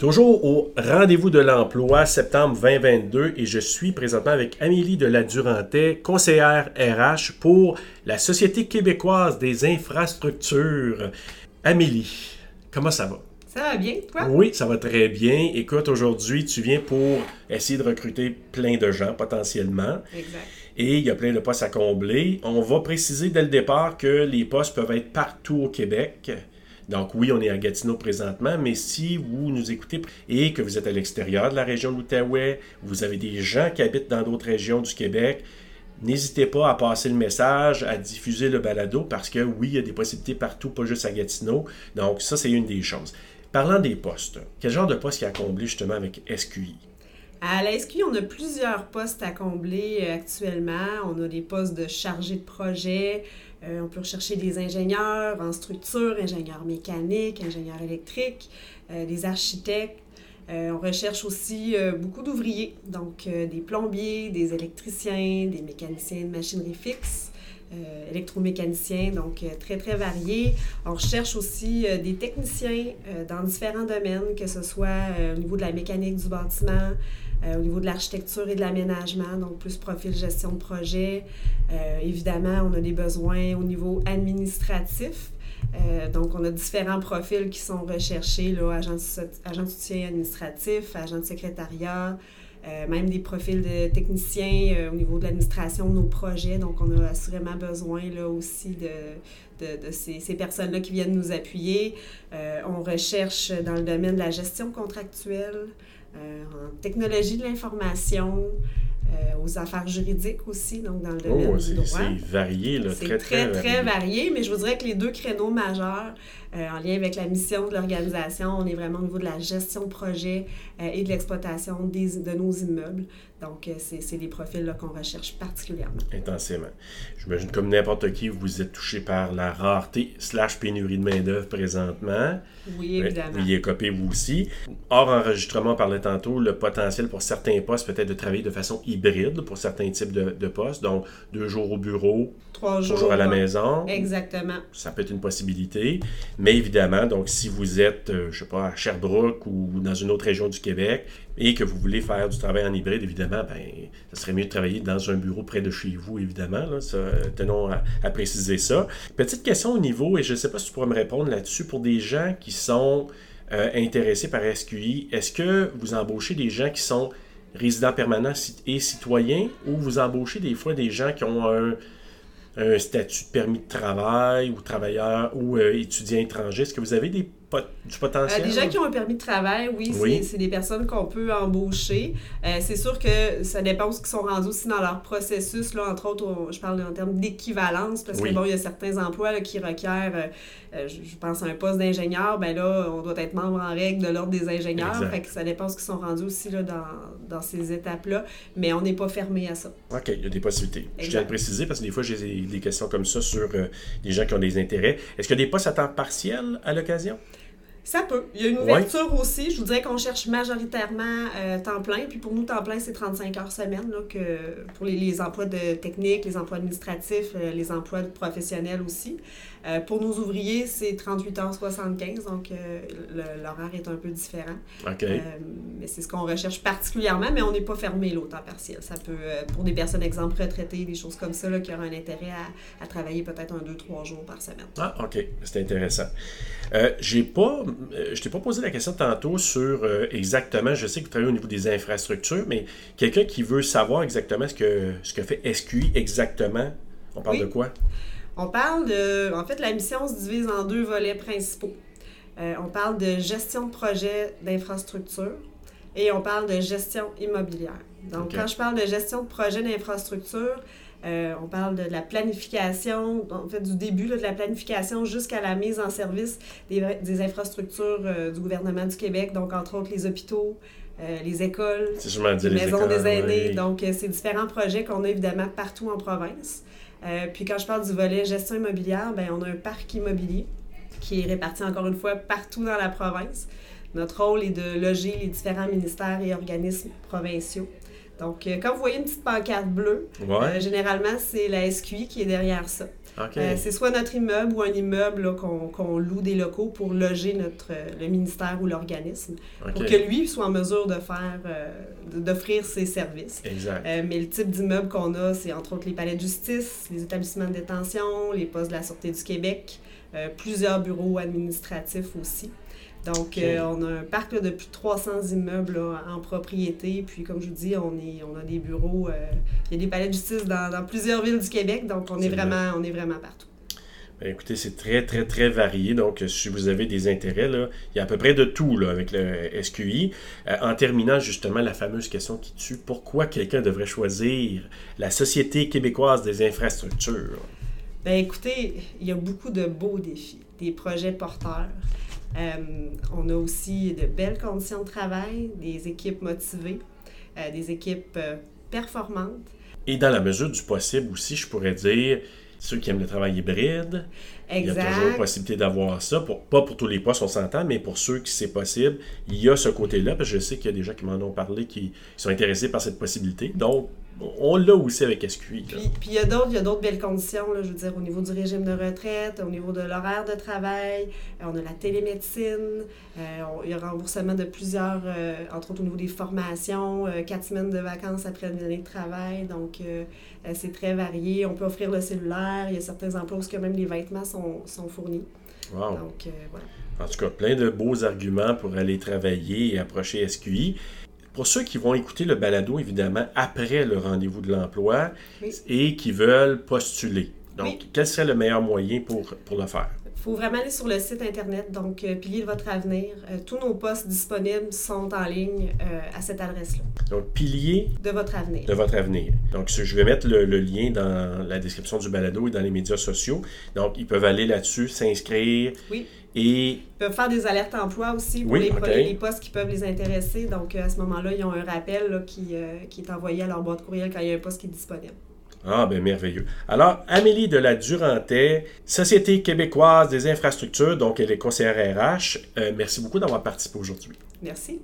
Toujours au rendez-vous de l'emploi septembre 2022 et je suis présentement avec Amélie de la Durantais, conseillère RH pour la Société québécoise des infrastructures. Amélie, comment ça va? Ça va bien, toi? Oui, ça va très bien. Écoute, aujourd'hui, tu viens pour essayer de recruter plein de gens potentiellement. Exact. Et il y a plein de postes à combler. On va préciser dès le départ que les postes peuvent être partout au Québec. Donc oui, on est à Gatineau présentement, mais si vous nous écoutez et que vous êtes à l'extérieur de la région de l'Outaouais, vous avez des gens qui habitent dans d'autres régions du Québec, n'hésitez pas à passer le message, à diffuser le balado, parce que oui, il y a des possibilités partout, pas juste à Gatineau. Donc ça, c'est une des choses. Parlant des postes, quel genre de poste qui a comblé justement avec SQI? À la SQI, on a plusieurs postes à combler euh, actuellement. On a des postes de chargé de projet, euh, on peut rechercher des ingénieurs en structure, ingénieurs mécaniques, ingénieurs électriques, euh, des architectes. On recherche aussi beaucoup d'ouvriers, donc des plombiers, des électriciens, des mécaniciens de machinerie fixe, électromécaniciens, donc très, très variés. On recherche aussi des techniciens dans différents domaines, que ce soit au niveau de la mécanique du bâtiment, euh, au niveau de l'architecture et de l'aménagement, donc plus profil gestion de projet. Euh, évidemment, on a des besoins au niveau administratif. Euh, donc, on a différents profils qui sont recherchés, là, agent, agent de soutien administratif, agent de secrétariat, même des profils de techniciens au niveau de l'administration de nos projets. Donc, on a assurément besoin là, aussi de, de, ces, ces personnes-là qui viennent nous appuyer. on recherche dans le domaine de la gestion contractuelle, euh, en technologie de l'information, euh, aux affaires juridiques aussi, donc dans le domaine oh, du droit. C'est varié, là, très, très, très, varié. Mais je vous dirais que les deux créneaux majeurs, euh, en lien avec la mission de l'organisation, on est vraiment au niveau de la gestion de projet et de l'exploitation de nos immeubles. Donc, euh, c'est des profils qu'on recherche particulièrement. Intensément. J'imagine comme n'importe qui, vous êtes touché par la rareté slash pénurie de main-d'œuvre présentement. Oui, évidemment. Vous y êtes copé, vous aussi. Hors enregistrement, on parlait tantôt, le potentiel pour certains postes peut-être de travailler de façon hybride pour certains types de, de postes. Donc, deux jours au bureau, trois jours, à la maison. Exactement. Ça peut être une possibilité. Mais évidemment, donc, si vous êtes, euh, je sais pas, à Sherbrooke ou dans une autre région du Québec et que vous voulez faire du travail en hybride, évidemment, ben, ça serait mieux de travailler dans un bureau près de chez vous, évidemment. Là, tenons à, préciser ça. Petite question au niveau, et je ne sais pas si tu pourrais me répondre là-dessus, pour des gens qui sont euh, intéressés par SQI, est-ce que vous embauchez des gens qui sont résidents permanents et citoyens ou vous embauchez des fois des gens qui ont un, statut de permis de travail ou travailleur ou euh, étudiant étranger? Est-ce que vous avez des du potentiel? Euh, des gens qui ont un permis de travail, oui, c'est des personnes qu'on peut embaucher. Euh, c'est sûr que ça dépend où ils sont rendus aussi dans leur processus. Là, entre autres, je parle en termes d'équivalence, parce que bon, il y a certains emplois qui requièrent, euh, je pense à un poste d'ingénieur, ben là, on doit être membre en règle de l'ordre des ingénieurs. Fait que ça dépend où ils sont rendus aussi là, dans, dans ces étapes-là. Mais on n'est pas fermé à ça. OK, il y a des possibilités. Je tiens à le préciser parce que des fois, j'ai des questions comme ça sur des gens qui ont des intérêts. Est-ce qu'il y a des postes à temps partiel à l'occasion? Ça peut. Il y a une ouverture aussi. Je vous dirais qu'on cherche majoritairement euh, temps plein. Puis pour nous, temps plein, c'est 35 heures semaine là, que pour les, emplois de technique, les emplois administratifs, euh, les emplois professionnels aussi. Euh, pour nos ouvriers, c'est 38 heures 75, donc l'horaire est un peu différent. mais c'est ce qu'on recherche particulièrement, mais on n'est pas fermé au temps partiel. Ça peut, pour des personnes, exemple, retraitées, des choses comme ça, là, qui auraient un intérêt à, à travailler peut-être un, deux, trois jours par semaine. Ah, OK. C'est intéressant. J'ai pas je t'ai pas posé la question tantôt sur euh, exactement, je sais que vous travaillez au niveau des infrastructures, mais quelqu'un qui veut savoir exactement ce que, ce que fait SQI exactement, on parle de quoi? On parle de. En fait, la mission se divise en deux volets principaux. Euh, on parle de gestion de projet d'infrastructure et on parle de gestion immobilière. Donc, quand je parle de gestion de projet d'infrastructure, euh, on parle de la planification, en fait, du début de la planification jusqu'à la mise en service des, infrastructures euh, du gouvernement du Québec, donc entre autres les hôpitaux, euh, les écoles, les, maisons des aînés. Donc, c'est différents projets qu'on a évidemment partout en province. puis quand je parle du volet gestion immobilière, ben, on a un parc immobilier qui est réparti encore une fois partout dans la province. Notre rôle est de loger les différents ministères et organismes provinciaux Donc, euh, quand vous voyez une petite pancarte bleue, Ouais. euh, généralement, c'est la SQI qui est derrière ça. Euh, c'est soit notre immeuble ou un immeuble qu'on loue des locaux pour loger notre, le ministère ou l'organisme, pour que lui soit en mesure de faire, euh, d'offrir ses services. Exact. Euh, mais le type d'immeuble qu'on a, c'est entre autres les palais de justice, les établissements de détention, les postes de la Sûreté du Québec, euh, plusieurs bureaux administratifs aussi. Donc, euh, on a un parc là, de plus de 300 immeubles là, en propriété. Puis, comme je vous dis, on, est, on a des bureaux, euh, il y a des palais de justice dans, dans plusieurs villes du Québec. Donc, on est, vraiment, on est vraiment partout. Ben, écoutez, c'est très, très, très varié. Donc, si vous avez des intérêts, là, il y a à peu près de tout là, avec le SQI. Euh, en terminant, justement, la fameuse question qui tue, pourquoi quelqu'un devrait choisir la Société québécoise des infrastructures? Ben écoutez, il y a beaucoup de beaux défis, des projets porteurs. Euh, on a aussi de belles conditions de travail, des équipes motivées, euh, des équipes euh, performantes. Et dans la mesure du possible aussi, je pourrais dire, ceux qui aiment le travail hybride, il y a toujours Exact. possibilité d'avoir ça. Pour, pas pour tous les postes, on s'entend, mais pour ceux qui c'est possible, il y a ce côté-là. Parce que je sais qu'il y a des gens qui m'en ont parlé qui sont intéressés par cette possibilité. Donc, on l'a aussi avec SQI. là. Puis, puis il y a d'autres, belles conditions, là, je veux dire, au niveau du régime de retraite, au niveau de l'horaire de travail, euh, on a la télémédecine, euh, on- il y a remboursement de plusieurs, euh, entre autres au niveau des formations, euh, quatre semaines de vacances après une année de travail, donc c'est très varié. On peut offrir le cellulaire, il y a certains emplois où même les vêtements sont, sont fournis. Wow. Donc voilà. En tout cas, plein de beaux arguments pour aller travailler et approcher SQI. Pour ceux qui vont écouter le balado, évidemment, après le rendez-vous de l'emploi Oui. et qui veulent postuler. Donc, Oui. quel serait le meilleur moyen pour, pour le faire? Il faut vraiment aller sur le site internet, donc euh, Pilier de votre avenir. Euh, tous nos postes disponibles sont en ligne euh, à cette adresse-là, Donc, pilier de votre avenir. de votre avenir. Donc, je vais mettre le, le lien dans la description du balado et dans les médias sociaux. Donc, ils peuvent aller là-dessus, s'inscrire Oui. et Ils peuvent faire des alertes emploi aussi pour Oui, les, les postes qui peuvent les intéresser. Donc, à ce moment-là, ils ont un rappel là, qui, qui est envoyé à leur boîte courriel quand il y a un poste qui est disponible. Ah, ben merveilleux. Alors, Amélie de la Durantais, Société québécoise des infrastructures, donc elle est conseillère RH. Euh, merci beaucoup d'avoir participé aujourd'hui. Merci.